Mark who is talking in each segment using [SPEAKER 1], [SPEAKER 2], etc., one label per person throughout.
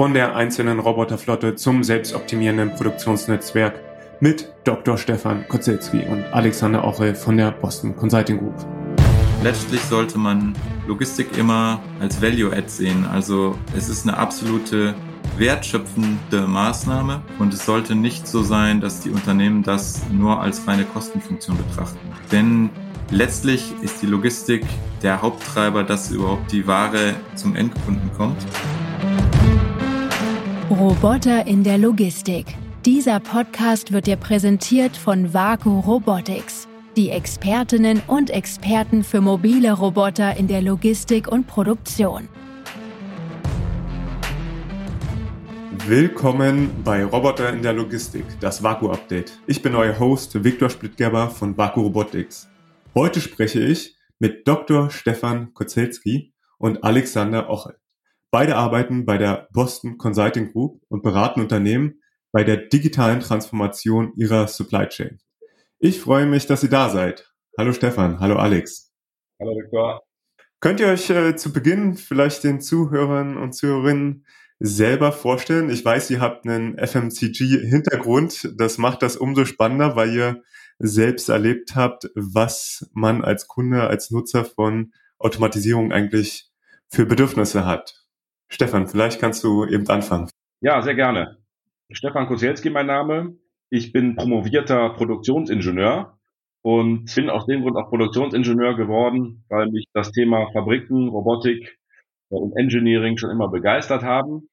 [SPEAKER 1] von der einzelnen Roboterflotte zum selbstoptimierenden Produktionsnetzwerk mit Dr. Stefan Kozelski und Alexander Ochel von der Boston Consulting Group.
[SPEAKER 2] Letztlich sollte man Logistik immer als Value-Add sehen. Also es ist eine absolute wertschöpfende Maßnahme und es sollte nicht so sein, dass die Unternehmen das nur als reine Kostenfunktion betrachten. Denn letztlich ist die Logistik der Haupttreiber, dass überhaupt die Ware zum Endkunden kommt.
[SPEAKER 3] Roboter in der Logistik. Dieser Podcast wird dir präsentiert von Vaku Robotics, die Expertinnen und Experten für mobile Roboter in der Logistik und Produktion.
[SPEAKER 1] Willkommen bei Roboter in der Logistik, das Vaku-Update. Ich bin euer Host Viktor Splittgerber von Vaku Robotics. Heute spreche ich mit Dr. Stefan Kozelski und Alexander Ochel. Beide arbeiten bei der Boston Consulting Group und beraten Unternehmen bei der digitalen Transformation ihrer Supply Chain. Ich freue mich, dass ihr da seid. Hallo Stefan, hallo Alex.
[SPEAKER 4] Hallo Viktor.
[SPEAKER 1] Könnt ihr euch äh, zu Beginn vielleicht den Zuhörern und Zuhörerinnen selber vorstellen? Ich weiß, ihr habt einen FMCG-Hintergrund. Das macht das umso spannender, weil ihr selbst erlebt habt, was man als Kunde, als Nutzer von Automatisierung eigentlich für Bedürfnisse hat. Stefan, vielleicht kannst du eben anfangen.
[SPEAKER 4] Ja, sehr gerne. Stefan Kosielski mein Name. Ich bin promovierter Produktionsingenieur und bin aus dem Grund auch Produktionsingenieur geworden, weil mich das Thema Fabriken, Robotik und Engineering schon immer begeistert haben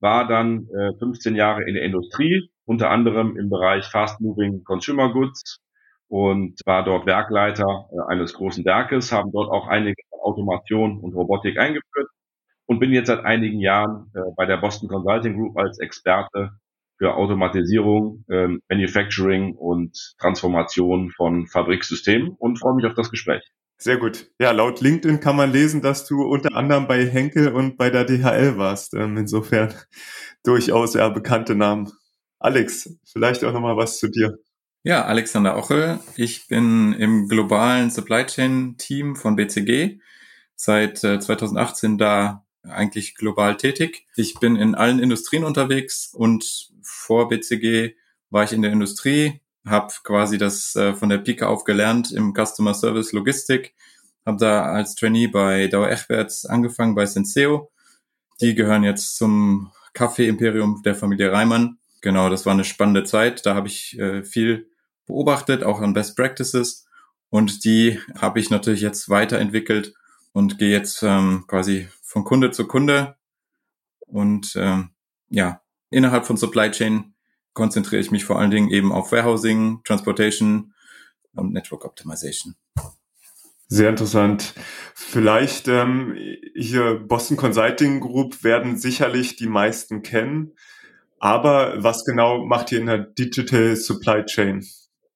[SPEAKER 4] war dann äh, 15 Jahre in der Industrie, unter anderem im Bereich Fast Moving Consumer Goods und war dort Werkleiter äh, eines großen Werkes, haben dort auch einige Automation und Robotik eingeführt und bin jetzt seit einigen Jahren äh, bei der Boston Consulting Group als Experte für Automatisierung, ähm, Manufacturing und Transformation von Fabriksystemen und freue mich auf das Gespräch.
[SPEAKER 1] Sehr gut. Ja, laut LinkedIn kann man lesen, dass du unter anderem bei Henkel und bei der DHL warst. Ähm, insofern durchaus ja bekannte Namen. Alex, vielleicht auch nochmal was zu dir.
[SPEAKER 2] Ja, Alexander Ochel. Ich bin im globalen Supply Chain Team von BCG seit äh, 2018 da eigentlich global tätig. Ich bin in allen Industrien unterwegs und vor BCG war ich in der Industrie, habe quasi das äh, von der Pike auf gelernt im Customer Service Logistik, habe da als Trainee bei Dauer Echwerts angefangen bei Senseo. Die gehören jetzt zum Kaffee-Imperium der Familie Reimann. Genau, das war eine spannende Zeit. Da habe ich äh, viel beobachtet, auch an Best Practices. Und die habe ich natürlich jetzt weiterentwickelt und gehe jetzt ähm, quasi von Kunde zu Kunde. Und ähm, ja, innerhalb von Supply Chain konzentriere ich mich vor allen Dingen eben auf Warehousing, Transportation und Network Optimization.
[SPEAKER 1] Sehr interessant. Vielleicht ähm, hier Boston Consulting Group werden sicherlich die meisten kennen. Aber was genau macht ihr in der Digital Supply Chain?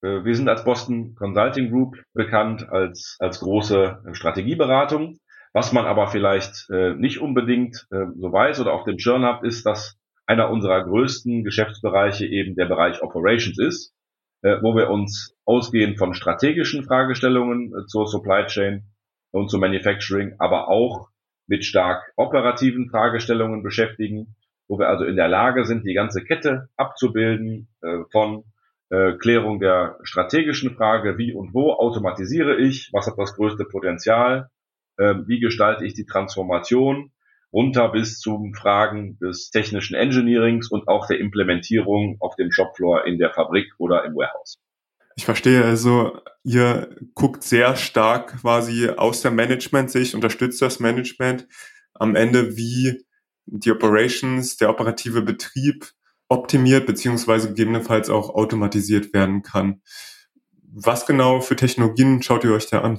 [SPEAKER 4] Äh, wir sind als Boston Consulting Group bekannt als, als große Strategieberatung. Was man aber vielleicht äh, nicht unbedingt äh, so weiß oder auf dem Schirm hat, ist, dass einer unserer größten Geschäftsbereiche eben der Bereich Operations ist, äh, wo wir uns ausgehend von strategischen Fragestellungen äh, zur Supply Chain und zum Manufacturing, aber auch mit stark operativen Fragestellungen beschäftigen, wo wir also in der Lage sind, die ganze Kette abzubilden äh, von äh, Klärung der strategischen Frage, wie und wo automatisiere ich, was hat das größte Potenzial, äh, wie gestalte ich die Transformation runter bis zu Fragen des technischen Engineerings und auch der Implementierung auf dem Shopfloor in der Fabrik oder im Warehouse.
[SPEAKER 1] Ich verstehe also, ihr guckt sehr stark quasi aus der Management-Sicht, unterstützt das Management am Ende, wie die Operations, der operative Betrieb optimiert beziehungsweise gegebenenfalls auch automatisiert werden kann. Was genau für Technologien schaut ihr euch da an?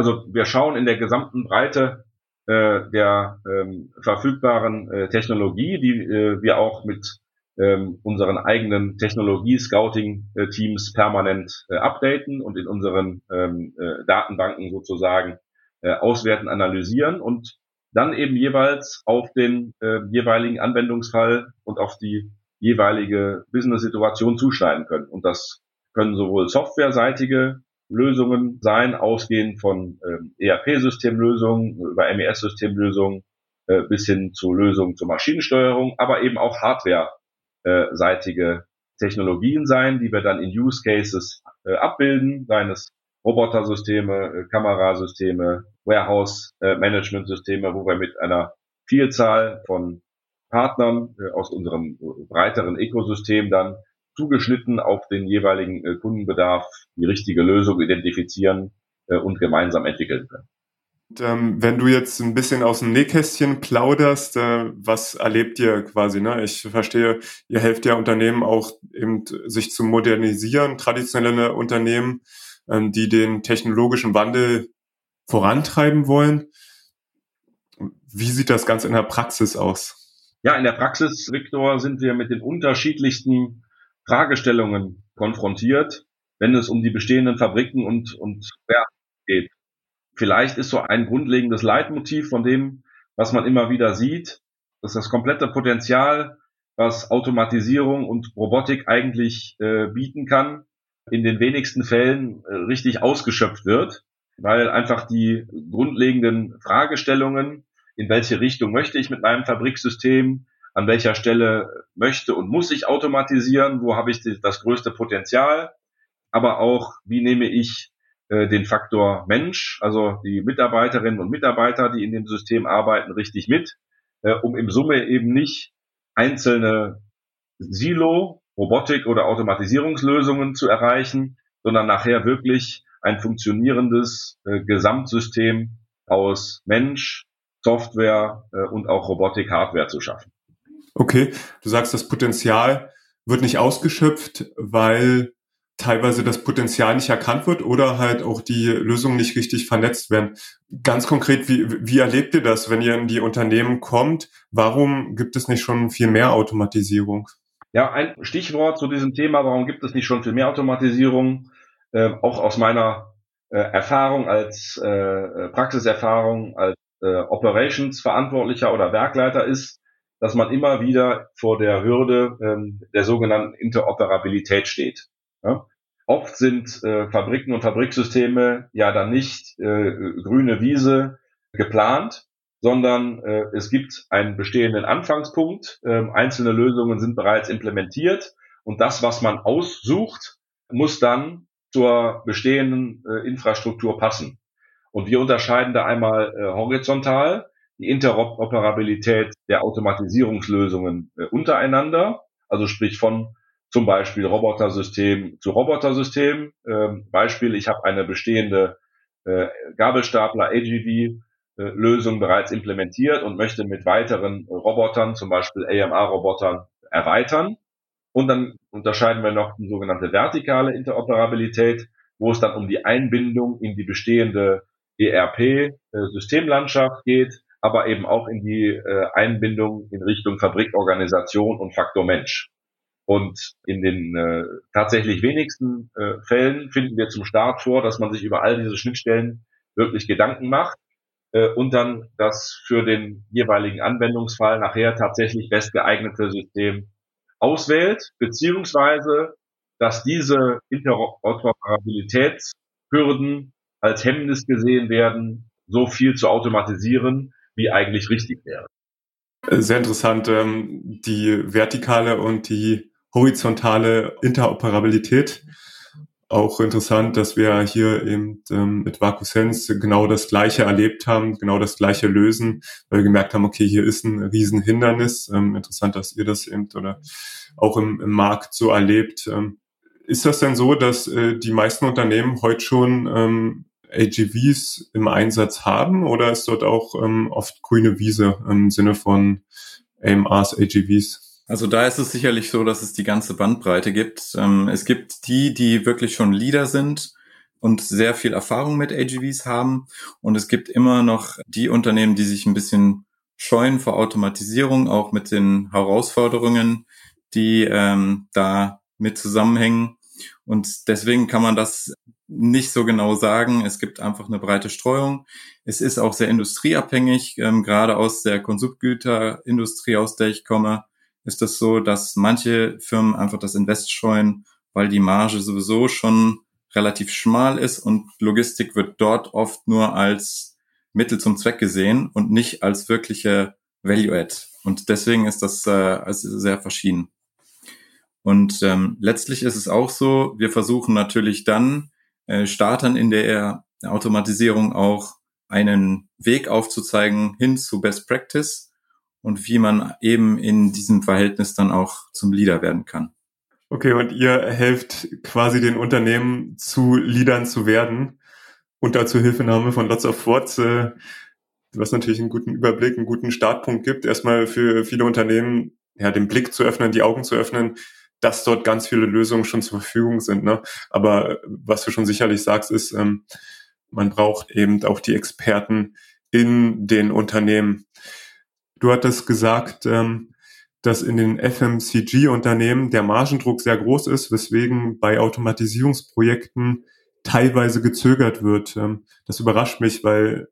[SPEAKER 4] Also wir schauen in der gesamten Breite äh, der ähm, verfügbaren äh, Technologie, die äh, wir auch mit ähm, unseren eigenen Technologie-Scouting-Teams permanent äh, updaten und in unseren ähm, äh, Datenbanken sozusagen äh, auswerten, analysieren und dann eben jeweils auf den äh, jeweiligen Anwendungsfall und auf die jeweilige Business-Situation zuschneiden können. Und das können sowohl softwareseitige Lösungen sein, ausgehend von ähm, ERP-Systemlösungen über MES-Systemlösungen, äh, bis hin zu Lösungen zur Maschinensteuerung, aber eben auch hardware-seitige Technologien sein, die wir dann in Use Cases äh, abbilden, seien es Robotersysteme, äh, Kamerasysteme, Warehouse-Management-Systeme, wo wir mit einer Vielzahl von Partnern äh, aus unserem breiteren Ökosystem dann zugeschnitten auf den jeweiligen äh, Kundenbedarf die richtige Lösung identifizieren äh, und gemeinsam entwickeln können.
[SPEAKER 1] Und, ähm, wenn du jetzt ein bisschen aus dem Nähkästchen plauderst, äh, was erlebt ihr quasi? Ne? Ich verstehe, ihr helft ja Unternehmen auch eben sich zu modernisieren, traditionelle Unternehmen, ähm, die den technologischen Wandel vorantreiben wollen. Wie sieht das Ganze in der Praxis aus?
[SPEAKER 4] Ja, in der Praxis, Viktor, sind wir mit den unterschiedlichsten Fragestellungen konfrontiert, wenn es um die bestehenden Fabriken und, und Werke geht. Vielleicht ist so ein grundlegendes Leitmotiv von dem, was man immer wieder sieht, dass das komplette Potenzial, was Automatisierung und Robotik eigentlich äh, bieten kann, in den wenigsten Fällen äh, richtig ausgeschöpft wird, weil einfach die grundlegenden Fragestellungen, in welche Richtung möchte ich mit meinem Fabriksystem, an welcher Stelle möchte und muss ich automatisieren, wo habe ich das größte Potenzial, aber auch, wie nehme ich äh, den Faktor Mensch, also die Mitarbeiterinnen und Mitarbeiter, die in dem System arbeiten, richtig mit, äh, um im Summe eben nicht einzelne Silo, Robotik oder Automatisierungslösungen zu erreichen, sondern nachher wirklich ein funktionierendes äh, Gesamtsystem aus Mensch, Software und auch Robotik, Hardware zu schaffen.
[SPEAKER 1] Okay, du sagst, das Potenzial wird nicht ausgeschöpft, weil teilweise das Potenzial nicht erkannt wird oder halt auch die Lösungen nicht richtig vernetzt werden. Ganz konkret, wie, wie erlebt ihr das, wenn ihr in die Unternehmen kommt? Warum gibt es nicht schon viel mehr Automatisierung?
[SPEAKER 4] Ja, ein Stichwort zu diesem Thema, warum gibt es nicht schon viel mehr Automatisierung? Äh, auch aus meiner äh, Erfahrung als äh, Praxiserfahrung als äh, Operations-Verantwortlicher oder Werkleiter ist, dass man immer wieder vor der Hürde ähm, der sogenannten Interoperabilität steht. Ja? Oft sind äh, Fabriken und Fabriksysteme ja dann nicht äh, grüne Wiese geplant, sondern äh, es gibt einen bestehenden Anfangspunkt. Äh, einzelne Lösungen sind bereits implementiert und das, was man aussucht, muss dann zur bestehenden äh, Infrastruktur passen. Und wir unterscheiden da einmal äh, horizontal die Interoperabilität der Automatisierungslösungen äh, untereinander, also sprich von zum Beispiel Robotersystem zu Robotersystem. Ähm, Beispiel, ich habe eine bestehende äh, Gabelstapler AGV äh, Lösung bereits implementiert und möchte mit weiteren Robotern, zum Beispiel AMR-Robotern, erweitern. Und dann unterscheiden wir noch die sogenannte vertikale Interoperabilität, wo es dann um die Einbindung in die bestehende ERP-Systemlandschaft äh, geht, aber eben auch in die äh, Einbindung in Richtung Fabrikorganisation und Faktor Mensch. Und in den äh, tatsächlich wenigsten äh, Fällen finden wir zum Start vor, dass man sich über all diese Schnittstellen wirklich Gedanken macht äh, und dann das für den jeweiligen Anwendungsfall nachher tatsächlich bestgeeignete System auswählt, beziehungsweise dass diese Interoperabilitätshürden als Hemmnis gesehen werden, so viel zu automatisieren, wie eigentlich richtig wäre.
[SPEAKER 1] Sehr interessant, ähm, die vertikale und die horizontale Interoperabilität. Auch interessant, dass wir hier eben ähm, mit VacuSense genau das Gleiche erlebt haben, genau das Gleiche lösen, weil wir gemerkt haben, okay, hier ist ein Riesenhindernis. Ähm, interessant, dass ihr das eben oder auch im, im Markt so erlebt. Ähm, ist das denn so, dass äh, die meisten Unternehmen heute schon ähm, AGVs im Einsatz haben oder ist dort auch ähm, oft grüne Wiese im Sinne von AMRs, AGVs?
[SPEAKER 2] Also da ist es sicherlich so, dass es die ganze Bandbreite gibt. Ähm, es gibt die, die wirklich schon Leader sind und sehr viel Erfahrung mit AGVs haben. Und es gibt immer noch die Unternehmen, die sich ein bisschen scheuen vor Automatisierung, auch mit den Herausforderungen, die ähm, da mit zusammenhängen. Und deswegen kann man das nicht so genau sagen. Es gibt einfach eine breite Streuung. Es ist auch sehr industrieabhängig, ähm, gerade aus der Konsumgüterindustrie, aus der ich komme ist das so, dass manche Firmen einfach das Invest scheuen, weil die Marge sowieso schon relativ schmal ist und Logistik wird dort oft nur als Mittel zum Zweck gesehen und nicht als wirkliche Value Add. Und deswegen ist das äh, also sehr verschieden. Und ähm, letztlich ist es auch so, wir versuchen natürlich dann äh, Startern in der Automatisierung auch einen Weg aufzuzeigen hin zu Best Practice und wie man eben in diesem Verhältnis dann auch zum Leader werden kann.
[SPEAKER 1] Okay, und ihr helft quasi den Unternehmen zu Leadern zu werden unter Zuhilfenahme von Lots of Words, äh, was natürlich einen guten Überblick, einen guten Startpunkt gibt, erstmal für viele Unternehmen ja, den Blick zu öffnen, die Augen zu öffnen, dass dort ganz viele Lösungen schon zur Verfügung sind. Ne? Aber was du schon sicherlich sagst, ist, ähm, man braucht eben auch die Experten in den Unternehmen. Du hattest gesagt, ähm, dass in den FMCG-Unternehmen der Margendruck sehr groß ist, weswegen bei Automatisierungsprojekten teilweise gezögert wird. Ähm, das überrascht mich, weil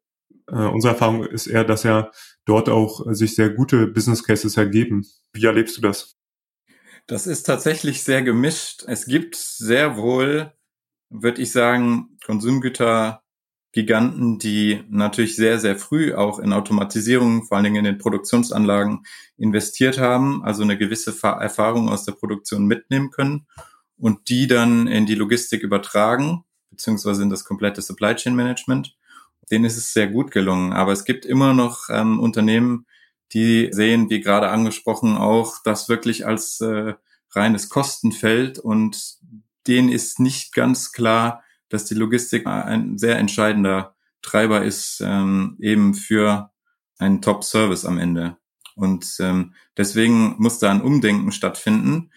[SPEAKER 1] äh, unsere Erfahrung ist eher, dass ja dort auch sich sehr gute Business Cases ergeben. Wie erlebst du das?
[SPEAKER 2] Das ist tatsächlich sehr gemischt. Es gibt sehr wohl, würde ich sagen, Konsumgüter Giganten, die natürlich sehr, sehr früh auch in Automatisierung, vor allen Dingen in den Produktionsanlagen investiert haben, also eine gewisse Erfahrung aus der Produktion mitnehmen können und die dann in die Logistik übertragen, beziehungsweise in das komplette Supply Chain Management. Denen ist es sehr gut gelungen. Aber es gibt immer noch ähm, Unternehmen, die sehen, wie gerade angesprochen, auch das wirklich als äh, reines Kostenfeld und denen ist nicht ganz klar, dass die Logistik ein sehr entscheidender Treiber ist, ähm, eben für einen Top-Service am Ende. Und ähm, deswegen muss da ein Umdenken stattfinden.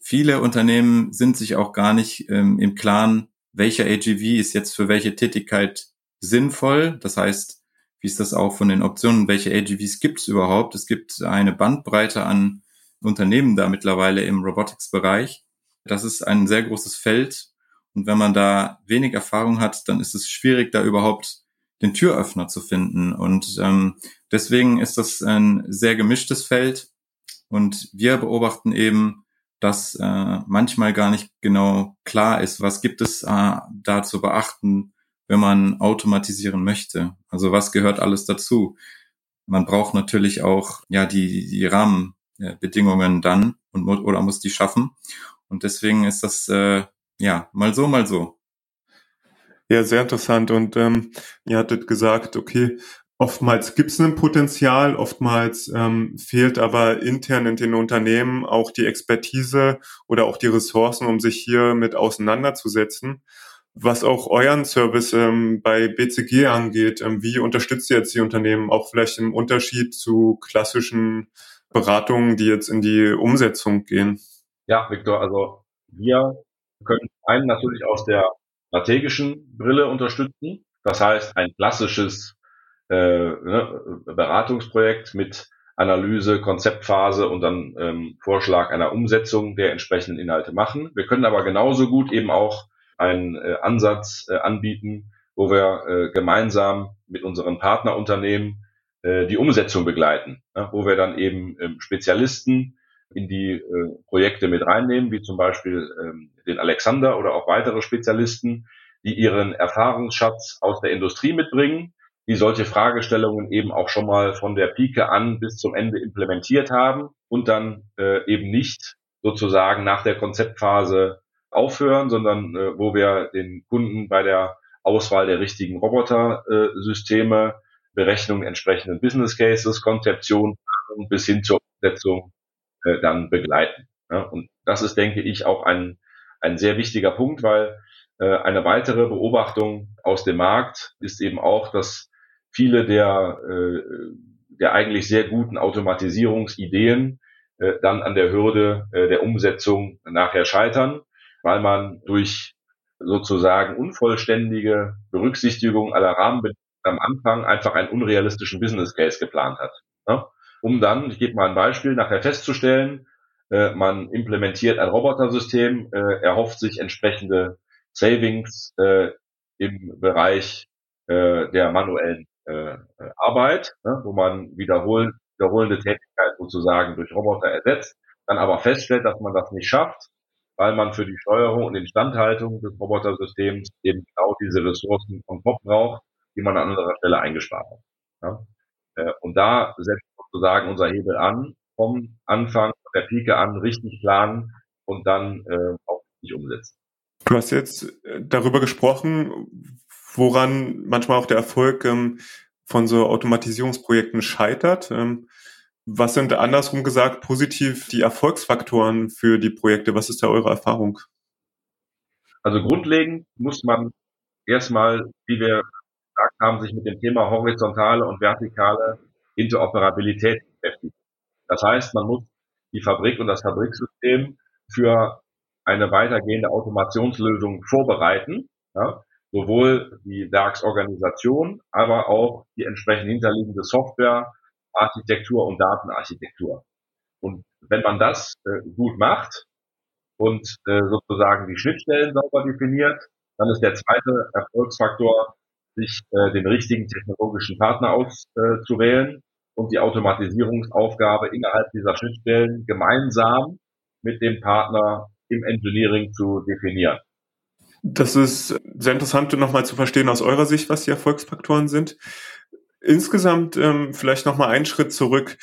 [SPEAKER 2] Viele Unternehmen sind sich auch gar nicht ähm, im Klaren, welcher AGV ist jetzt für welche Tätigkeit sinnvoll. Das heißt, wie ist das auch von den Optionen, welche AGVs gibt es überhaupt? Es gibt eine Bandbreite an Unternehmen da mittlerweile im Robotics-Bereich. Das ist ein sehr großes Feld und wenn man da wenig Erfahrung hat, dann ist es schwierig, da überhaupt den Türöffner zu finden. Und ähm, deswegen ist das ein sehr gemischtes Feld. Und wir beobachten eben, dass äh, manchmal gar nicht genau klar ist, was gibt es äh, da zu beachten, wenn man automatisieren möchte. Also was gehört alles dazu? Man braucht natürlich auch ja die, die Rahmenbedingungen dann und oder muss die schaffen. Und deswegen ist das äh, ja, mal so, mal so.
[SPEAKER 1] Ja, sehr interessant. Und ähm, ihr hattet gesagt, okay, oftmals gibt es ein Potenzial, oftmals ähm, fehlt aber intern in den Unternehmen auch die Expertise oder auch die Ressourcen, um sich hier mit auseinanderzusetzen. Was auch euren Service ähm, bei BCG angeht, ähm, wie unterstützt ihr jetzt die Unternehmen auch vielleicht im Unterschied zu klassischen Beratungen, die jetzt in die Umsetzung gehen?
[SPEAKER 4] Ja, Victor, also wir können einen natürlich aus der strategischen Brille unterstützen. Das heißt, ein klassisches äh, ne, Beratungsprojekt mit Analyse, Konzeptphase und dann ähm, Vorschlag einer Umsetzung der entsprechenden Inhalte machen. Wir können aber genauso gut eben auch einen äh, Ansatz äh, anbieten, wo wir äh, gemeinsam mit unseren Partnerunternehmen äh, die Umsetzung begleiten, ja, wo wir dann eben ähm, Spezialisten in die äh, Projekte mit reinnehmen, wie zum Beispiel ähm, den Alexander oder auch weitere Spezialisten, die ihren Erfahrungsschatz aus der Industrie mitbringen, die solche Fragestellungen eben auch schon mal von der Pike an bis zum Ende implementiert haben und dann äh, eben nicht sozusagen nach der Konzeptphase aufhören, sondern äh, wo wir den Kunden bei der Auswahl der richtigen Roboter-Systeme, äh, Berechnung entsprechenden Business Cases, Konzeption bis hin zur Umsetzung äh, dann begleiten. Ja, und das ist, denke ich, auch ein, ein sehr wichtiger Punkt, weil äh, eine weitere Beobachtung aus dem Markt ist eben auch, dass viele der, äh, der eigentlich sehr guten Automatisierungsideen äh, dann an der Hürde äh, der Umsetzung nachher scheitern, weil man durch sozusagen unvollständige Berücksichtigung aller Rahmenbedingungen am Anfang einfach einen unrealistischen Business Case geplant hat. Ja? um dann, ich gebe mal ein Beispiel, nachher festzustellen, äh, man implementiert ein Robotersystem, äh, erhofft sich entsprechende Savings äh, im Bereich äh, der manuellen äh, Arbeit, ne, wo man wiederhol wiederholende Tätigkeit sozusagen durch Roboter ersetzt, dann aber feststellt, dass man das nicht schafft, weil man für die Steuerung und Instandhaltung des Robotersystems eben genau diese Ressourcen vom Kopf braucht, die man an anderer Stelle eingespart hat. Ja. Äh, und da setzt sozusagen unser Hebel an, vom Anfang der Pike an richtig planen und dann äh, auch nicht umsetzen.
[SPEAKER 1] Du hast jetzt äh, darüber gesprochen, woran manchmal auch der Erfolg ähm, von so Automatisierungsprojekten scheitert. Ähm, was sind andersrum gesagt positiv die Erfolgsfaktoren für die Projekte? Was ist da eure Erfahrung?
[SPEAKER 4] Also grundlegend muss man erstmal, wie wir gesagt haben, sich mit dem Thema horizontale und vertikale Interoperabilität beschäftigen. Das heißt, man muss die Fabrik und das Fabriksystem für eine weitergehende Automationslösung vorbereiten. Ja, sowohl die Werksorganisation, aber auch die entsprechend hinterliegende Software, Architektur und Datenarchitektur. Und wenn man das äh, gut macht und äh, sozusagen die Schnittstellen sauber definiert, dann ist der zweite Erfolgsfaktor, sich äh, den richtigen technologischen Partner auszuwählen und die Automatisierungsaufgabe innerhalb dieser Schnittstellen gemeinsam mit dem Partner im Engineering zu definieren.
[SPEAKER 1] Das ist sehr interessant, nochmal zu verstehen aus eurer Sicht, was die Erfolgsfaktoren sind. Insgesamt ähm, vielleicht nochmal einen Schritt zurück.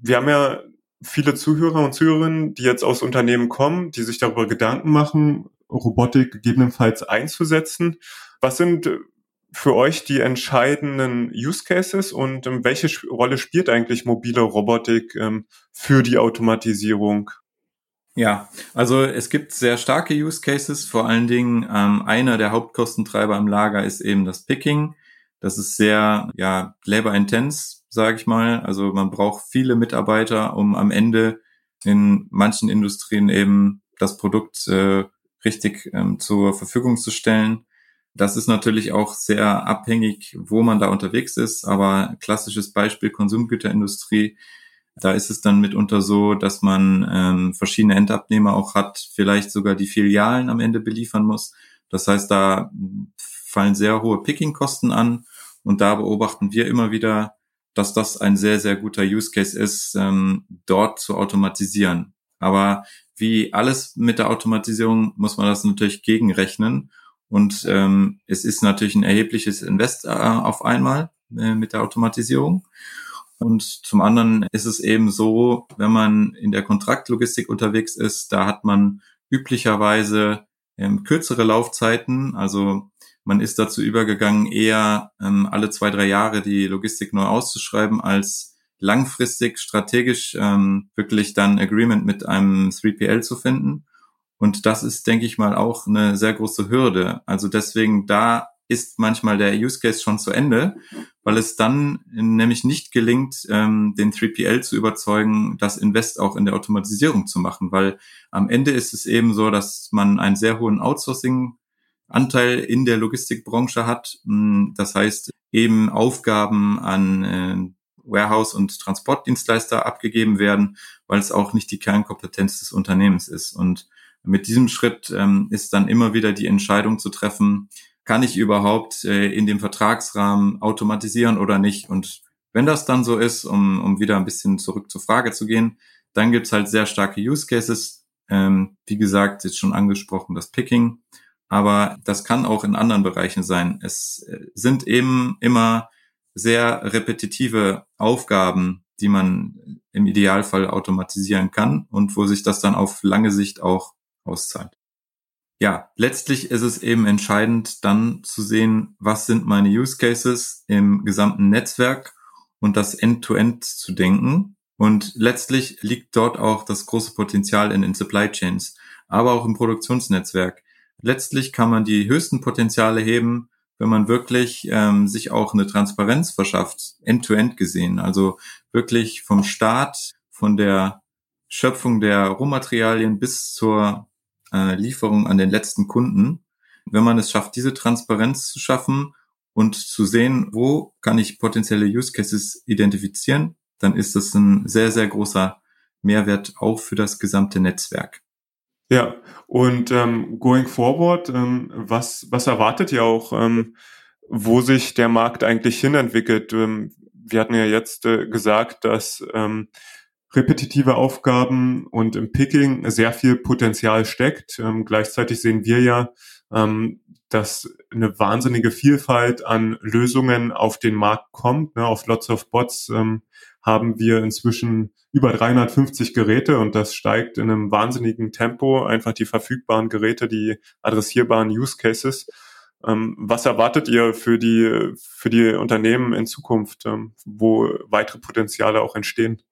[SPEAKER 1] Wir haben ja viele Zuhörer und Zuhörerinnen, die jetzt aus Unternehmen kommen, die sich darüber Gedanken machen, Robotik gegebenenfalls einzusetzen. Was sind für euch die entscheidenden Use Cases und ähm, welche Rolle spielt eigentlich mobile Robotik ähm, für die Automatisierung?
[SPEAKER 2] Ja, also es gibt sehr starke Use Cases. Vor allen Dingen ähm, einer der Hauptkostentreiber im Lager ist eben das Picking. Das ist sehr ja labor intense, sage ich mal. Also man braucht viele Mitarbeiter, um am Ende in manchen Industrien eben das Produkt äh, richtig ähm, zur Verfügung zu stellen. Das ist natürlich auch sehr abhängig, wo man da unterwegs ist. Aber klassisches Beispiel Konsumgüterindustrie da ist es dann mitunter so, dass man ähm, verschiedene Endabnehmer auch hat, vielleicht sogar die Filialen am Ende beliefern muss. Das heißt, da fallen sehr hohe Picking-Kosten an und da beobachten wir immer wieder, dass das ein sehr, sehr guter Use Case ist, ähm, dort zu automatisieren. Aber wie alles mit der Automatisierung muss man das natürlich gegenrechnen. Und ähm, es ist natürlich ein erhebliches Invest äh, auf einmal äh, mit der Automatisierung. Und zum anderen ist es eben so, wenn man in der Kontraktlogistik unterwegs ist, da hat man üblicherweise ähm, kürzere Laufzeiten. Also man ist dazu übergegangen, eher ähm, alle zwei, drei Jahre die Logistik neu auszuschreiben, als langfristig strategisch ähm, wirklich dann Agreement mit einem 3PL zu finden. Und das ist, denke ich mal, auch eine sehr große Hürde. Also deswegen da ist manchmal der Use Case schon zu Ende, weil es dann nämlich nicht gelingt, ähm, den 3PL zu überzeugen, das Invest auch in der Automatisierung zu machen, weil am Ende ist es eben so, dass man einen sehr hohen Outsourcing-Anteil in der Logistikbranche hat. Hm, das heißt, eben Aufgaben an äh, Warehouse- und Transportdienstleister abgegeben werden, weil es auch nicht die Kernkompetenz des Unternehmens ist. Und mit diesem Schritt ähm, ist dann immer wieder die Entscheidung zu treffen, kann ich überhaupt äh, in dem Vertragsrahmen automatisieren oder nicht? Und wenn das dann so ist, um, um wieder ein bisschen zurück zur Frage zu gehen, dann gibt's halt sehr starke Use Cases. Ähm, wie gesagt, jetzt schon angesprochen, das Picking. Aber das kann auch in anderen Bereichen sein. Es äh, sind eben immer sehr repetitive Aufgaben, die man im Idealfall automatisieren kann und wo sich das dann auf lange Sicht auch auszahlt ja, letztlich ist es eben entscheidend, dann zu sehen, was sind meine Use Cases im gesamten Netzwerk und das End-to-End -End zu denken. Und letztlich liegt dort auch das große Potenzial in den Supply Chains, aber auch im Produktionsnetzwerk. Letztlich kann man die höchsten Potenziale heben, wenn man wirklich ähm, sich auch eine Transparenz verschafft, end-to-end -End gesehen. Also wirklich vom Start, von der Schöpfung der Rohmaterialien bis zur äh, Lieferung an den letzten Kunden. Wenn man es schafft, diese Transparenz zu schaffen und zu sehen, wo kann ich potenzielle Use Cases identifizieren, dann ist das ein sehr, sehr großer Mehrwert auch für das gesamte Netzwerk.
[SPEAKER 1] Ja, und ähm, going forward, ähm, was, was erwartet ihr auch, ähm, wo sich der Markt eigentlich hinentwickelt? Ähm, wir hatten ja jetzt äh, gesagt, dass ähm, repetitive Aufgaben und im Picking sehr viel Potenzial steckt. Ähm, gleichzeitig sehen wir ja, ähm, dass eine wahnsinnige Vielfalt an Lösungen auf den Markt kommt. Ne? Auf Lots of Bots ähm, haben wir inzwischen über 350 Geräte und das steigt in einem wahnsinnigen Tempo. Einfach die verfügbaren Geräte, die adressierbaren Use Cases. Ähm, was erwartet ihr für die, für die Unternehmen in Zukunft, ähm, wo weitere Potenziale auch entstehen?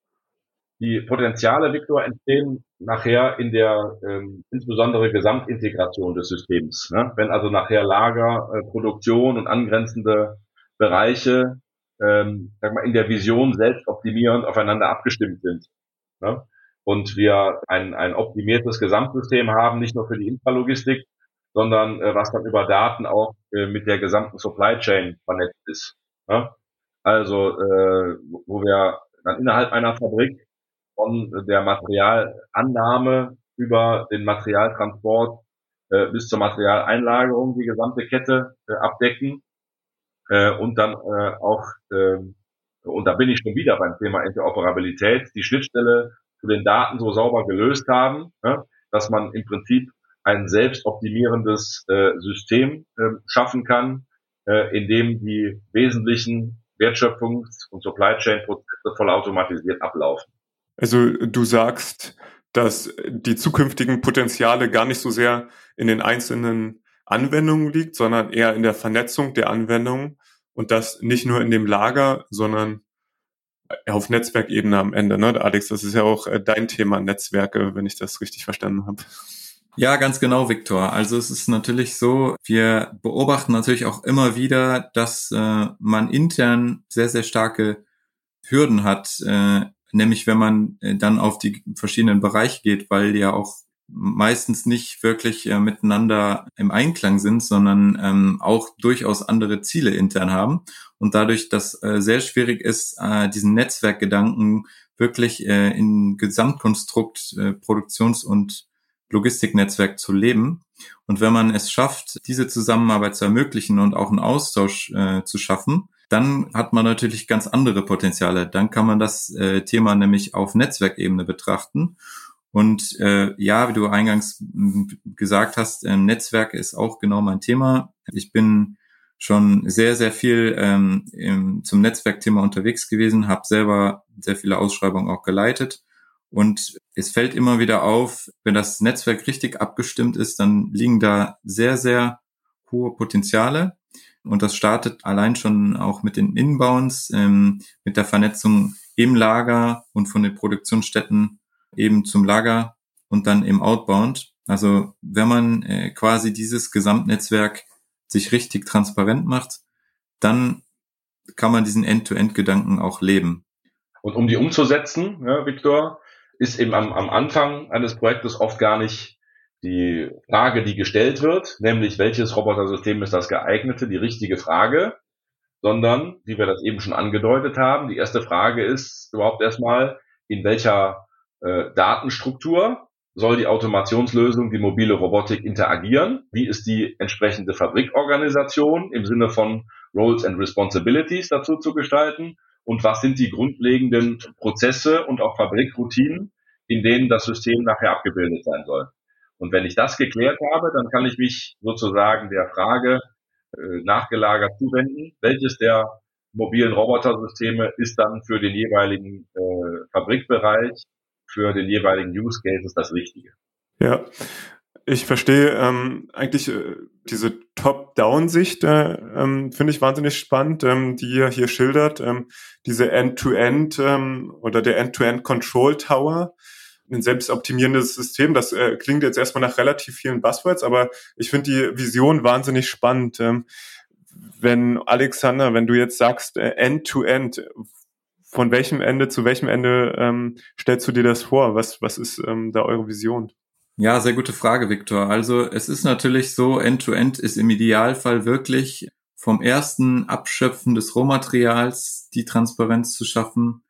[SPEAKER 4] Die Potenziale, Victor, entstehen nachher in der ähm, insbesondere Gesamtintegration des Systems. Ne? Wenn also nachher Lager, äh, Produktion und angrenzende Bereiche ähm, sag mal, in der Vision selbst optimierend aufeinander abgestimmt sind. Ne? Und wir ein, ein optimiertes Gesamtsystem haben, nicht nur für die Intralogistik, sondern äh, was dann über Daten auch äh, mit der gesamten Supply Chain vernetzt ist. Ne? Also äh, wo wir dann innerhalb einer Fabrik von der Materialannahme über den Materialtransport äh, bis zur Materialeinlagerung die gesamte Kette äh, abdecken äh, und dann äh, auch, äh, und da bin ich schon wieder beim Thema Interoperabilität, die Schnittstelle zu den Daten so sauber gelöst haben, ne, dass man im Prinzip ein selbstoptimierendes äh, System äh, schaffen kann, äh, in dem die wesentlichen Wertschöpfungs- und Supply Chain Prozesse vollautomatisiert ablaufen.
[SPEAKER 1] Also du sagst, dass die zukünftigen Potenziale gar nicht so sehr in den einzelnen Anwendungen liegt, sondern eher in der Vernetzung der Anwendungen und das nicht nur in dem Lager, sondern auf Netzwerkebene am Ende. Ne? Alex, das ist ja auch äh, dein Thema Netzwerke, wenn ich das richtig verstanden habe.
[SPEAKER 2] Ja, ganz genau, Viktor. Also es ist natürlich so, wir beobachten natürlich auch immer wieder, dass äh, man intern sehr, sehr starke Hürden hat, äh, nämlich wenn man äh, dann auf die verschiedenen Bereiche geht, weil ja auch meistens nicht wirklich äh, miteinander im Einklang sind, sondern ähm, auch durchaus andere Ziele intern haben und dadurch, dass äh, sehr schwierig ist, äh, diesen Netzwerkgedanken wirklich äh, in Gesamtkonstrukt äh, Produktions- und Logistiknetzwerk zu leben. Und wenn man es schafft, diese Zusammenarbeit zu ermöglichen und auch einen Austausch äh, zu schaffen, dann hat man natürlich ganz andere Potenziale. Dann kann man das äh, Thema nämlich auf Netzwerkebene betrachten. Und äh, ja, wie du eingangs gesagt hast, äh, Netzwerk ist auch genau mein Thema. Ich bin schon sehr, sehr viel ähm, im, zum Netzwerkthema unterwegs gewesen, habe selber sehr viele Ausschreibungen auch geleitet. Und es fällt immer wieder auf, wenn das Netzwerk richtig abgestimmt ist, dann liegen da sehr, sehr hohe Potenziale. Und das startet allein schon auch mit den Inbounds, ähm, mit der Vernetzung im Lager und von den Produktionsstätten eben zum Lager und dann im Outbound. Also wenn man äh, quasi dieses Gesamtnetzwerk sich richtig transparent macht, dann kann man diesen End-to-End-Gedanken auch leben.
[SPEAKER 4] Und um die umzusetzen, ja, Victor, ist eben am, am Anfang eines Projektes oft gar nicht die Frage, die gestellt wird, nämlich welches Robotersystem ist das geeignete, die richtige Frage, sondern, wie wir das eben schon angedeutet haben, die erste Frage ist überhaupt erstmal, in welcher äh, Datenstruktur soll die Automationslösung, die mobile Robotik interagieren? Wie ist die entsprechende Fabrikorganisation im Sinne von Roles and Responsibilities dazu zu gestalten? Und was sind die grundlegenden Prozesse und auch Fabrikroutinen, in denen das System nachher abgebildet sein soll? Und wenn ich das geklärt habe, dann kann ich mich sozusagen der Frage äh, nachgelagert zuwenden, welches der mobilen Robotersysteme ist dann für den jeweiligen äh, Fabrikbereich, für den jeweiligen Use Cases das Richtige.
[SPEAKER 1] Ja, ich verstehe ähm, eigentlich äh, diese Top-Down-Sicht, äh, ähm, finde ich wahnsinnig spannend, ähm, die ihr hier schildert. Ähm, diese End-to-End -End, ähm, oder der End-to-End-Control Tower, ein selbstoptimierendes System. Das äh, klingt jetzt erstmal nach relativ vielen Buzzwords, aber ich finde die Vision wahnsinnig spannend. Ähm, wenn Alexander, wenn du jetzt sagst äh, End-to-End, -End, von welchem Ende zu welchem Ende ähm, stellst du dir das vor? Was, was ist ähm, da eure Vision?
[SPEAKER 2] Ja, sehr gute Frage, Viktor. Also es ist natürlich so, End-to-End -End ist im Idealfall wirklich vom ersten Abschöpfen des Rohmaterials die Transparenz zu schaffen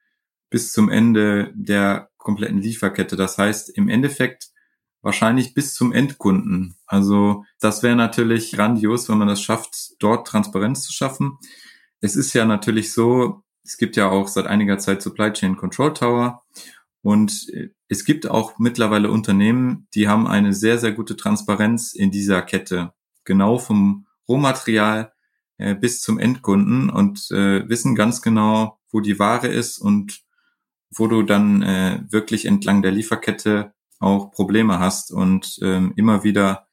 [SPEAKER 2] bis zum Ende der kompletten Lieferkette. Das heißt, im Endeffekt wahrscheinlich bis zum Endkunden. Also das wäre natürlich grandios, wenn man das schafft, dort Transparenz zu schaffen. Es ist ja natürlich so, es gibt ja auch seit einiger Zeit Supply Chain Control Tower und es gibt auch mittlerweile Unternehmen, die haben eine sehr, sehr gute Transparenz in dieser Kette. Genau vom Rohmaterial äh, bis zum Endkunden und äh, wissen ganz genau, wo die Ware ist und wo du dann äh, wirklich entlang der Lieferkette auch Probleme hast und ähm, immer wieder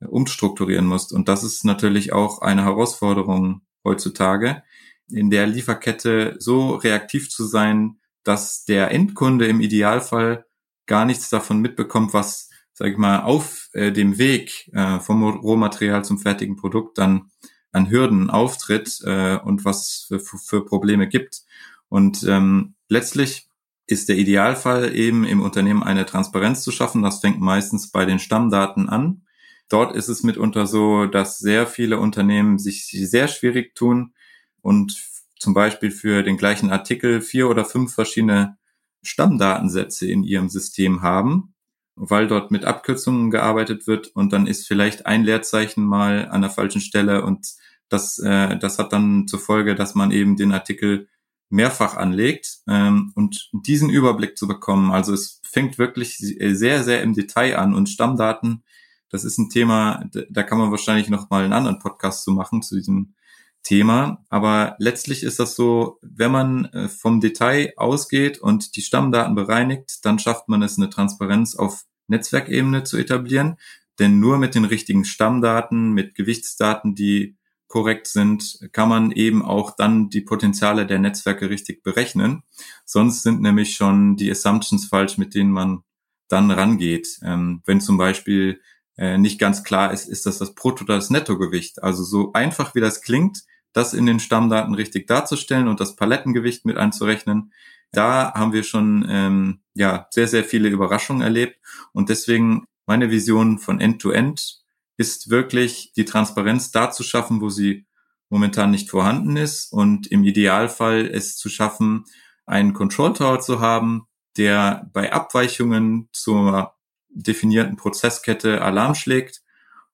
[SPEAKER 2] umstrukturieren musst. Und das ist natürlich auch eine Herausforderung heutzutage, in der Lieferkette so reaktiv zu sein, dass der Endkunde im Idealfall gar nichts davon mitbekommt, was, sag ich mal, auf äh, dem Weg äh, vom Rohmaterial zum fertigen Produkt dann an Hürden auftritt äh, und was für, für Probleme gibt. Und ähm, letztlich ist der Idealfall eben im Unternehmen eine Transparenz zu schaffen. Das fängt meistens bei den Stammdaten an. Dort ist es mitunter so, dass sehr viele Unternehmen sich sehr schwierig tun und zum Beispiel für den gleichen Artikel vier oder fünf verschiedene Stammdatensätze in ihrem System haben, weil dort mit Abkürzungen gearbeitet wird und dann ist vielleicht ein Leerzeichen mal an der falschen Stelle und das, äh, das hat dann zur Folge, dass man eben den Artikel mehrfach anlegt ähm, und diesen Überblick zu bekommen. Also es fängt wirklich sehr, sehr im Detail an und Stammdaten, das ist ein Thema, da kann man wahrscheinlich noch mal einen anderen Podcast zu machen zu diesem Thema. Aber letztlich ist das so, wenn man äh, vom Detail ausgeht und die Stammdaten bereinigt, dann schafft man es, eine Transparenz auf Netzwerkebene zu etablieren. Denn nur mit den richtigen Stammdaten, mit Gewichtsdaten, die korrekt sind, kann man eben auch dann die Potenziale der Netzwerke richtig berechnen. Sonst sind nämlich schon die Assumptions falsch, mit denen man dann rangeht. Ähm, wenn zum Beispiel äh, nicht ganz klar ist, ist das das Brutto- oder das Nettogewicht. Also so einfach wie das klingt, das in den Stammdaten richtig darzustellen und das Palettengewicht mit einzurechnen, da haben wir schon ähm, ja sehr, sehr viele Überraschungen erlebt. Und deswegen meine Vision von End-to-End -End ist wirklich die Transparenz da zu schaffen, wo sie momentan nicht vorhanden ist und im Idealfall es zu schaffen, einen Control Tower zu haben, der bei Abweichungen zur definierten Prozesskette Alarm schlägt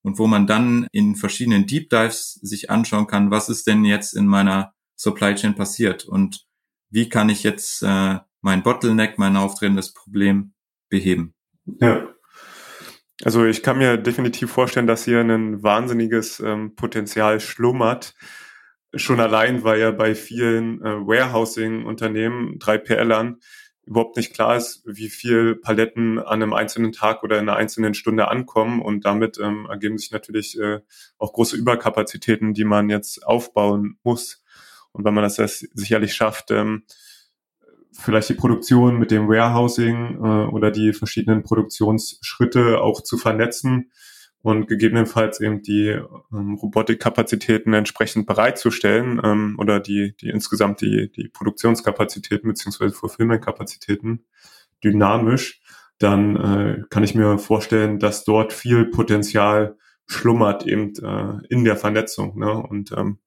[SPEAKER 2] und wo man dann in verschiedenen Deep Dives sich anschauen kann, was ist denn jetzt in meiner Supply Chain passiert und wie kann ich jetzt äh, mein Bottleneck, mein auftretendes Problem beheben.
[SPEAKER 1] Ja, also ich kann mir definitiv vorstellen, dass hier ein wahnsinniges ähm, Potenzial schlummert. Schon allein, weil ja bei vielen äh, Warehousing-Unternehmen, 3PLern, überhaupt nicht klar ist, wie viel Paletten an einem einzelnen Tag oder in einer einzelnen Stunde ankommen. Und damit ähm, ergeben sich natürlich äh, auch große Überkapazitäten, die man jetzt aufbauen muss. Und wenn man das sicherlich schafft, ähm, vielleicht die Produktion mit dem Warehousing äh, oder die verschiedenen Produktionsschritte auch zu vernetzen und gegebenenfalls eben die ähm, Robotikkapazitäten entsprechend bereitzustellen ähm, oder die, die insgesamt die, die Produktionskapazitäten beziehungsweise Fulfillment-Kapazitäten dynamisch, dann äh, kann ich mir vorstellen, dass dort viel Potenzial schlummert eben äh, in der Vernetzung. Ne? Und ähm,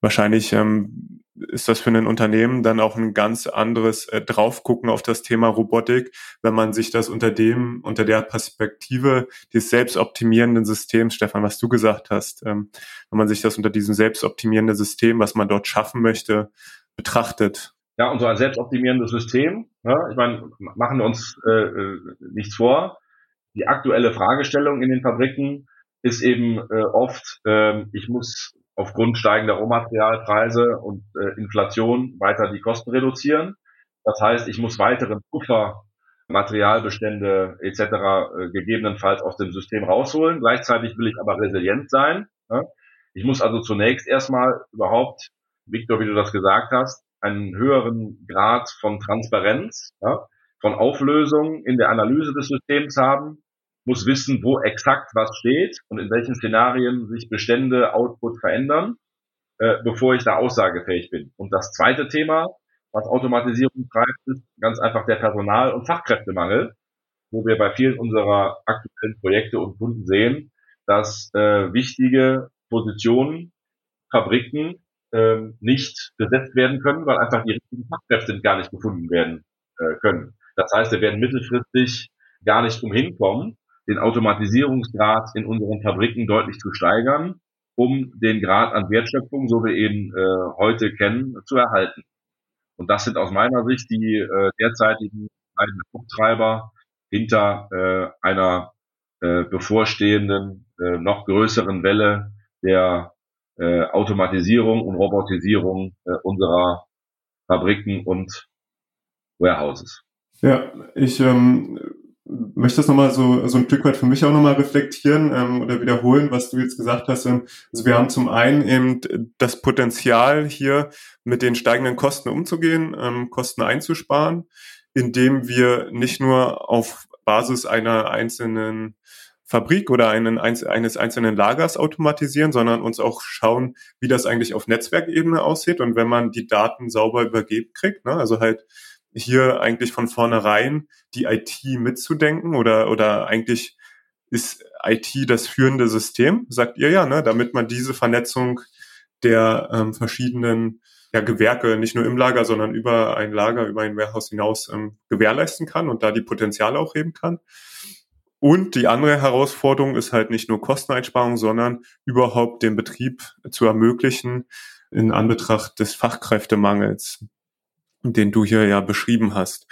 [SPEAKER 1] wahrscheinlich ähm, ist das für ein Unternehmen dann auch ein ganz anderes äh, Draufgucken auf das Thema Robotik, wenn man sich das unter dem, unter der Perspektive des selbstoptimierenden Systems, Stefan, was du gesagt hast, ähm, wenn man sich das unter diesem selbstoptimierenden System, was man dort schaffen möchte, betrachtet.
[SPEAKER 4] Ja, und so ein selbstoptimierendes System, ja, ich meine, machen wir uns äh, äh, nichts vor. Die aktuelle Fragestellung in den Fabriken ist eben äh, oft, äh, ich muss aufgrund steigender Rohmaterialpreise und äh, Inflation weiter die Kosten reduzieren. Das heißt, ich muss weiteren Puffer, Materialbestände etc. Äh, gegebenenfalls aus dem System rausholen. Gleichzeitig will ich aber resilient sein. Ja? Ich muss also zunächst erstmal überhaupt, Victor, wie du das gesagt hast, einen höheren Grad von Transparenz, ja, von Auflösung in der Analyse des Systems haben, muss wissen, wo exakt was steht und in welchen Szenarien sich Bestände, Output verändern, äh, bevor ich da aussagefähig bin. Und das zweite Thema, was Automatisierung treibt, ist ganz einfach der Personal- und Fachkräftemangel, wo wir bei vielen unserer aktuellen Projekte und Kunden sehen, dass äh, wichtige Positionen, Fabriken äh, nicht besetzt werden können, weil einfach die richtigen Fachkräfte gar nicht gefunden werden äh, können. Das heißt, wir werden mittelfristig gar nicht umhin kommen, den Automatisierungsgrad in unseren Fabriken deutlich zu steigern, um den Grad an Wertschöpfung, so wir ihn äh, heute kennen, zu erhalten. Und das sind aus meiner Sicht die äh, derzeitigen beiden Haupttreiber hinter äh, einer äh, bevorstehenden, äh, noch größeren Welle der äh, Automatisierung und Robotisierung äh, unserer Fabriken und Warehouses.
[SPEAKER 1] Ja, ich ähm, möchte das nochmal so, so ein Stück weit für mich auch nochmal reflektieren ähm, oder wiederholen, was du jetzt gesagt hast. Ähm, also wir haben zum einen eben das Potenzial hier mit den steigenden Kosten umzugehen, ähm, Kosten einzusparen, indem wir nicht nur auf Basis einer einzelnen Fabrik oder einen, eines einzelnen Lagers automatisieren, sondern uns auch schauen, wie das eigentlich auf Netzwerkebene aussieht und wenn man die Daten sauber übergeben kriegt, ne, also halt hier eigentlich von vornherein die IT mitzudenken oder, oder eigentlich ist IT das führende System, sagt ihr ja, ne, damit man diese Vernetzung der ähm, verschiedenen ja, Gewerke nicht nur im Lager, sondern über ein Lager, über ein Warehouse hinaus ähm, gewährleisten kann und da die Potenziale auch heben kann. Und die andere Herausforderung ist halt nicht nur Kosteneinsparung, sondern überhaupt den Betrieb zu ermöglichen in Anbetracht des Fachkräftemangels, den du hier ja beschrieben hast.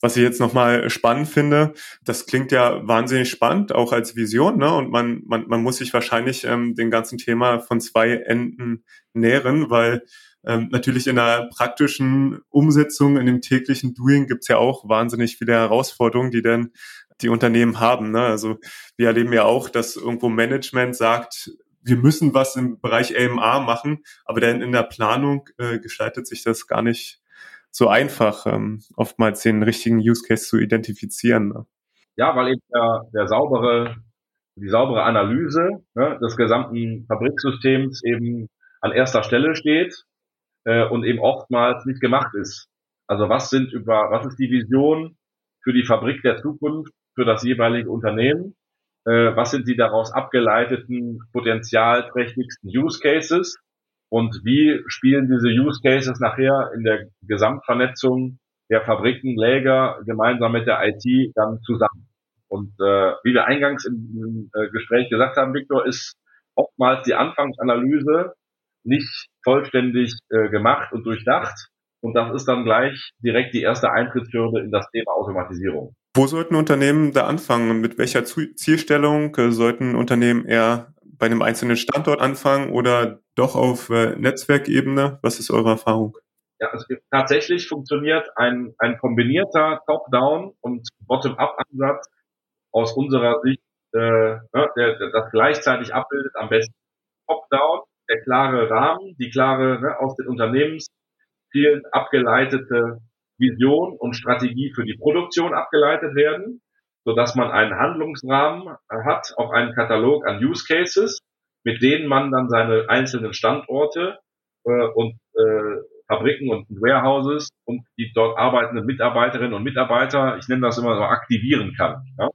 [SPEAKER 1] Was ich jetzt nochmal spannend finde, das klingt ja wahnsinnig spannend, auch als Vision, ne? Und man, man, man muss sich wahrscheinlich ähm, dem ganzen Thema von zwei Enden nähren, weil ähm, natürlich in der praktischen Umsetzung, in dem täglichen Doing gibt's ja auch wahnsinnig viele Herausforderungen, die dann die Unternehmen haben. Ne? Also wir erleben ja auch, dass irgendwo Management sagt, wir müssen was im Bereich AMA machen, aber dann in der Planung äh, gestaltet sich das gar nicht so einfach, ähm, oftmals den richtigen Use Case zu identifizieren. Ne?
[SPEAKER 4] Ja, weil eben der, der saubere, die saubere Analyse ne, des gesamten Fabriksystems eben an erster Stelle steht äh, und eben oftmals nicht gemacht ist. Also was sind über, was ist die Vision für die Fabrik der Zukunft, für das jeweilige Unternehmen? Äh, was sind die daraus abgeleiteten potenzialträchtigsten Use Cases? Und wie spielen diese Use Cases nachher in der Gesamtvernetzung der Fabriken, Läger gemeinsam mit der IT dann zusammen? Und äh, wie wir eingangs im, im äh, Gespräch gesagt haben, Viktor, ist oftmals die Anfangsanalyse nicht vollständig äh, gemacht und durchdacht. Und das ist dann gleich direkt die erste Eintrittshürde in das Thema Automatisierung.
[SPEAKER 1] Wo sollten Unternehmen da anfangen? Mit welcher Zielstellung äh, sollten Unternehmen eher bei einem einzelnen Standort anfangen oder doch auf äh, Netzwerkebene? Was ist eure Erfahrung?
[SPEAKER 4] Ja, also tatsächlich funktioniert ein, ein kombinierter Top-Down und Bottom-Up-Ansatz aus unserer Sicht, äh, ne, der, der das gleichzeitig abbildet, am besten Top-Down der klare Rahmen, die klare ne, aus den Unternehmenszielen abgeleitete Vision und Strategie für die Produktion abgeleitet werden, so dass man einen Handlungsrahmen hat, auch einen Katalog an Use Cases, mit denen man dann seine einzelnen Standorte äh, und äh, Fabriken und Warehouses und die dort arbeitenden Mitarbeiterinnen und Mitarbeiter, ich nenne das immer so, aktivieren kann. Ja?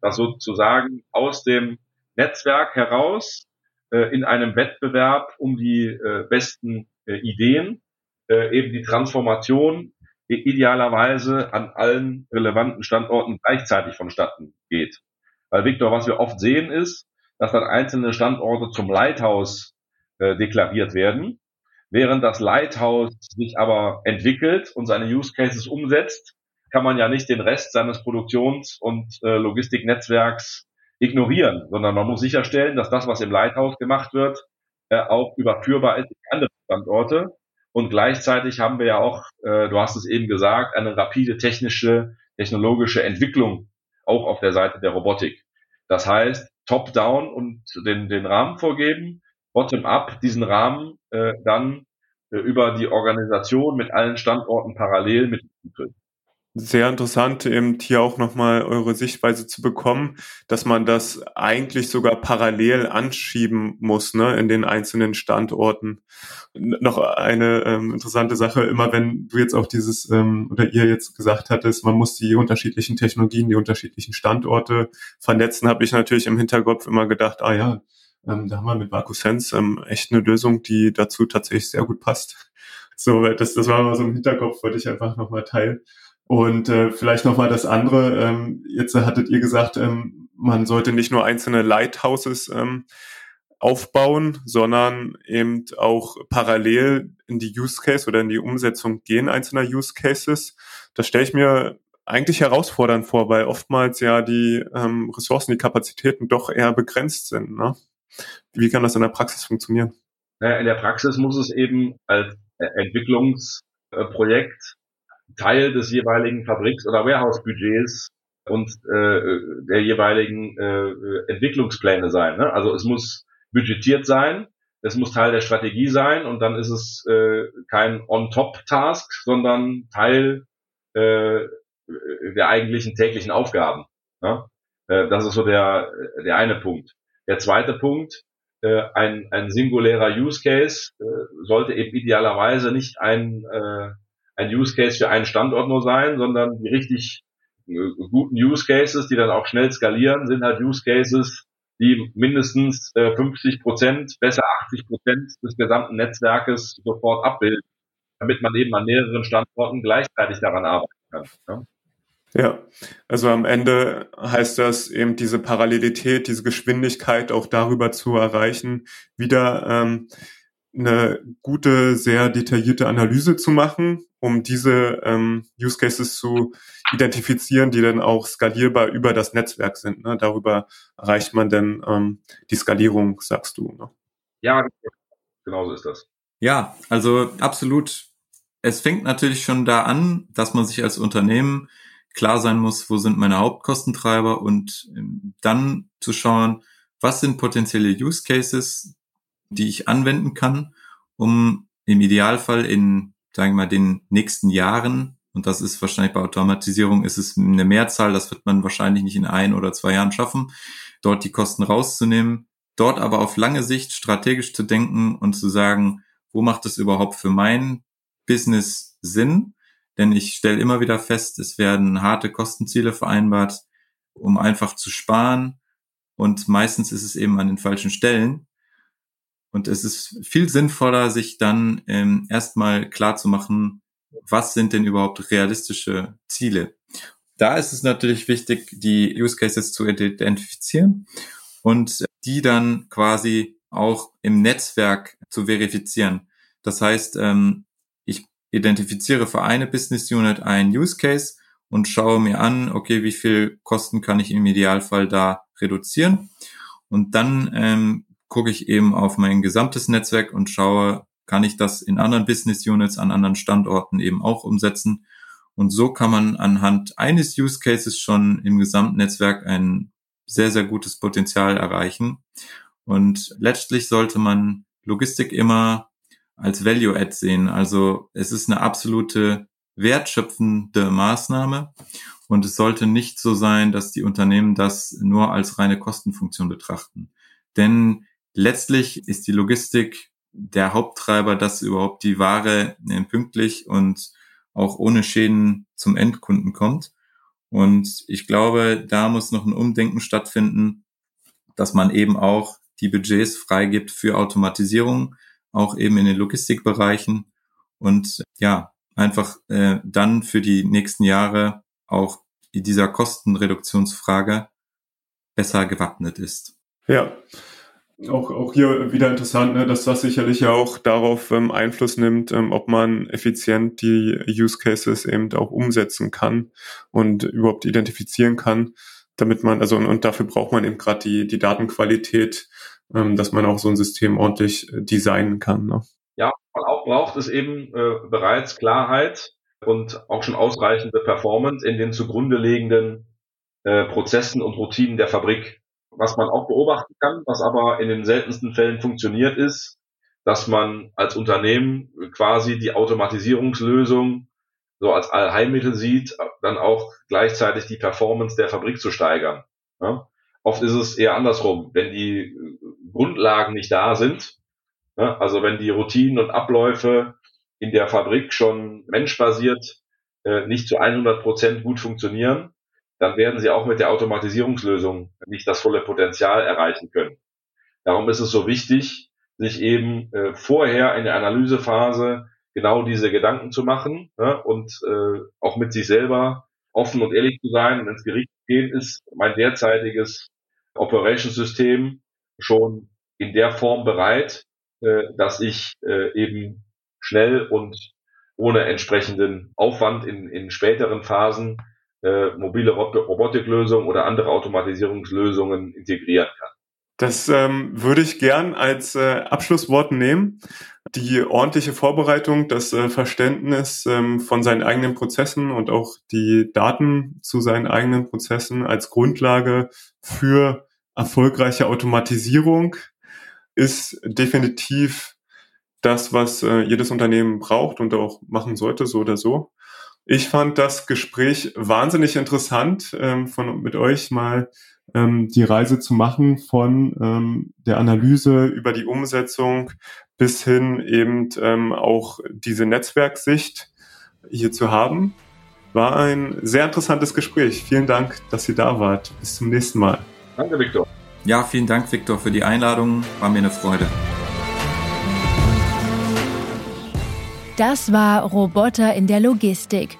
[SPEAKER 4] Das sozusagen aus dem Netzwerk heraus äh, in einem Wettbewerb um die äh, besten äh, Ideen äh, eben die Transformation idealerweise an allen relevanten Standorten gleichzeitig vonstatten geht. Weil Victor, was wir oft sehen ist, dass dann einzelne Standorte zum Lighthouse äh, deklariert werden, während das Lighthouse sich aber entwickelt und seine Use Cases umsetzt, kann man ja nicht den Rest seines Produktions- und äh, Logistiknetzwerks ignorieren, sondern man muss sicherstellen, dass das, was im Lighthouse gemacht wird, äh, auch überführbar ist in andere Standorte. Und gleichzeitig haben wir ja auch, äh, du hast es eben gesagt, eine rapide technische, technologische Entwicklung auch auf der Seite der Robotik. Das heißt, top-down und den, den Rahmen vorgeben, bottom-up diesen Rahmen äh, dann äh, über die Organisation mit allen Standorten parallel mit
[SPEAKER 1] sehr interessant, eben hier auch nochmal eure Sichtweise zu bekommen, dass man das eigentlich sogar parallel anschieben muss, ne, in den einzelnen Standorten. Noch eine ähm, interessante Sache, immer wenn du jetzt auch dieses, ähm, oder ihr jetzt gesagt hattest, man muss die unterschiedlichen Technologien, die unterschiedlichen Standorte vernetzen, habe ich natürlich im Hinterkopf immer gedacht, ah ja, ähm, da haben wir mit VacuSense ähm, echt eine Lösung, die dazu tatsächlich sehr gut passt. So, das, das war mal so im Hinterkopf, wollte ich einfach nochmal teilen. Und äh, vielleicht nochmal das andere, ähm, jetzt hattet ihr gesagt, ähm, man sollte nicht nur einzelne Lighthouses ähm, aufbauen, sondern eben auch parallel in die Use Case oder in die Umsetzung gehen einzelner Use Cases. Das stelle ich mir eigentlich herausfordernd vor, weil oftmals ja die ähm, Ressourcen, die Kapazitäten doch eher begrenzt sind. Ne? Wie kann das in der Praxis funktionieren?
[SPEAKER 4] In der Praxis muss es eben als Entwicklungsprojekt Teil des jeweiligen Fabriks- oder Warehouse-Budgets und äh, der jeweiligen äh, Entwicklungspläne sein. Ne? Also es muss budgetiert sein, es muss Teil der Strategie sein und dann ist es äh, kein On-Top-Task, sondern Teil äh, der eigentlichen täglichen Aufgaben. Ne? Äh, das ist so der, der eine Punkt. Der zweite Punkt, äh, ein, ein singulärer Use Case äh, sollte eben idealerweise nicht ein, äh, ein Use Case für einen Standort nur sein, sondern die richtig äh, guten Use Cases, die dann auch schnell skalieren, sind halt Use Cases, die mindestens äh, 50 Prozent, besser 80 Prozent des gesamten Netzwerkes sofort abbilden, damit man eben an mehreren Standorten gleichzeitig daran arbeiten kann. Ja?
[SPEAKER 1] Ja, also am Ende heißt das eben diese Parallelität, diese Geschwindigkeit auch darüber zu erreichen, wieder ähm, eine gute, sehr detaillierte Analyse zu machen, um diese ähm, Use Cases zu identifizieren, die dann auch skalierbar über das Netzwerk sind. Ne? Darüber erreicht man dann ähm, die Skalierung, sagst du. Ne?
[SPEAKER 4] Ja, genau so ist das.
[SPEAKER 2] Ja, also absolut. Es fängt natürlich schon da an, dass man sich als Unternehmen klar sein muss, wo sind meine Hauptkostentreiber und ähm, dann zu schauen, was sind potenzielle Use Cases, die ich anwenden kann, um im Idealfall in, sagen wir mal, den nächsten Jahren, und das ist wahrscheinlich bei Automatisierung, ist es eine Mehrzahl, das wird man wahrscheinlich nicht in ein oder zwei Jahren schaffen, dort die Kosten rauszunehmen, dort aber auf lange Sicht strategisch zu denken und zu sagen, wo macht es überhaupt für mein Business Sinn? Denn ich stelle immer wieder fest, es werden harte Kostenziele vereinbart, um einfach zu sparen. Und meistens ist es eben an den falschen Stellen. Und es ist viel sinnvoller, sich dann ähm, erstmal klar zu machen, was sind denn überhaupt realistische Ziele. Da ist es natürlich wichtig, die Use Cases zu identifizieren und die dann quasi auch im Netzwerk zu verifizieren. Das heißt, ähm, identifiziere für eine Business Unit einen Use Case und schaue mir an, okay, wie viel Kosten kann ich im Idealfall da reduzieren. Und dann ähm, gucke ich eben auf mein gesamtes Netzwerk und schaue, kann ich das in anderen Business Units an anderen Standorten eben auch umsetzen. Und so kann man anhand eines Use Cases schon im gesamten Netzwerk ein sehr, sehr gutes Potenzial erreichen. Und letztlich sollte man Logistik immer als Value-Add sehen. Also es ist eine absolute wertschöpfende Maßnahme und es sollte nicht so sein, dass die Unternehmen das nur als reine Kostenfunktion betrachten. Denn letztlich ist die Logistik der Haupttreiber, dass überhaupt die Ware äh, pünktlich und auch ohne Schäden zum Endkunden kommt. Und ich glaube, da muss noch ein Umdenken stattfinden, dass man eben auch die Budgets freigibt für Automatisierung, auch eben in den Logistikbereichen und ja, einfach äh, dann für die nächsten Jahre auch in dieser Kostenreduktionsfrage besser gewappnet ist.
[SPEAKER 1] Ja, auch, auch hier wieder interessant, ne, dass das sicherlich ja auch darauf ähm, Einfluss nimmt, ähm, ob man effizient die Use Cases eben auch umsetzen kann und überhaupt identifizieren kann, damit man, also und, und dafür braucht man eben gerade die, die Datenqualität ähm, dass man auch so ein System ordentlich äh, designen kann. Ne?
[SPEAKER 4] Ja, man auch braucht es eben äh, bereits Klarheit und auch schon ausreichende Performance in den zugrunde liegenden äh, Prozessen und Routinen der Fabrik. Was man auch beobachten kann, was aber in den seltensten Fällen funktioniert, ist, dass man als Unternehmen quasi die Automatisierungslösung so als Allheilmittel sieht, dann auch gleichzeitig die Performance der Fabrik zu steigern. Ja? Oft ist es eher andersrum. Wenn die Grundlagen nicht da sind, ne, also wenn die Routinen und Abläufe in der Fabrik schon menschbasiert äh, nicht zu 100 Prozent gut funktionieren, dann werden sie auch mit der Automatisierungslösung nicht das volle Potenzial erreichen können. Darum ist es so wichtig, sich eben äh, vorher in der Analysephase genau diese Gedanken zu machen ne, und äh, auch mit sich selber offen und ehrlich zu sein und ins Gericht gehen, ist mein derzeitiges Operationssystem schon in der Form bereit, äh, dass ich äh, eben schnell und ohne entsprechenden Aufwand in, in späteren Phasen äh, mobile Robotiklösungen oder andere Automatisierungslösungen integrieren kann.
[SPEAKER 1] Das ähm, würde ich gern als äh, Abschlusswort nehmen. Die ordentliche Vorbereitung, das äh, Verständnis ähm, von seinen eigenen Prozessen und auch die Daten zu seinen eigenen Prozessen als Grundlage für erfolgreiche Automatisierung ist definitiv das, was äh, jedes Unternehmen braucht und auch machen sollte, so oder so. Ich fand das Gespräch wahnsinnig interessant, ähm, von mit euch mal ähm, die Reise zu machen von ähm, der Analyse über die Umsetzung bis hin eben ähm, auch diese Netzwerksicht hier zu haben. War ein sehr interessantes Gespräch. Vielen Dank, dass ihr da wart. Bis zum nächsten Mal.
[SPEAKER 4] Danke, Viktor.
[SPEAKER 2] Ja, vielen Dank, Viktor, für die Einladung. War mir eine Freude.
[SPEAKER 3] Das war Roboter in der Logistik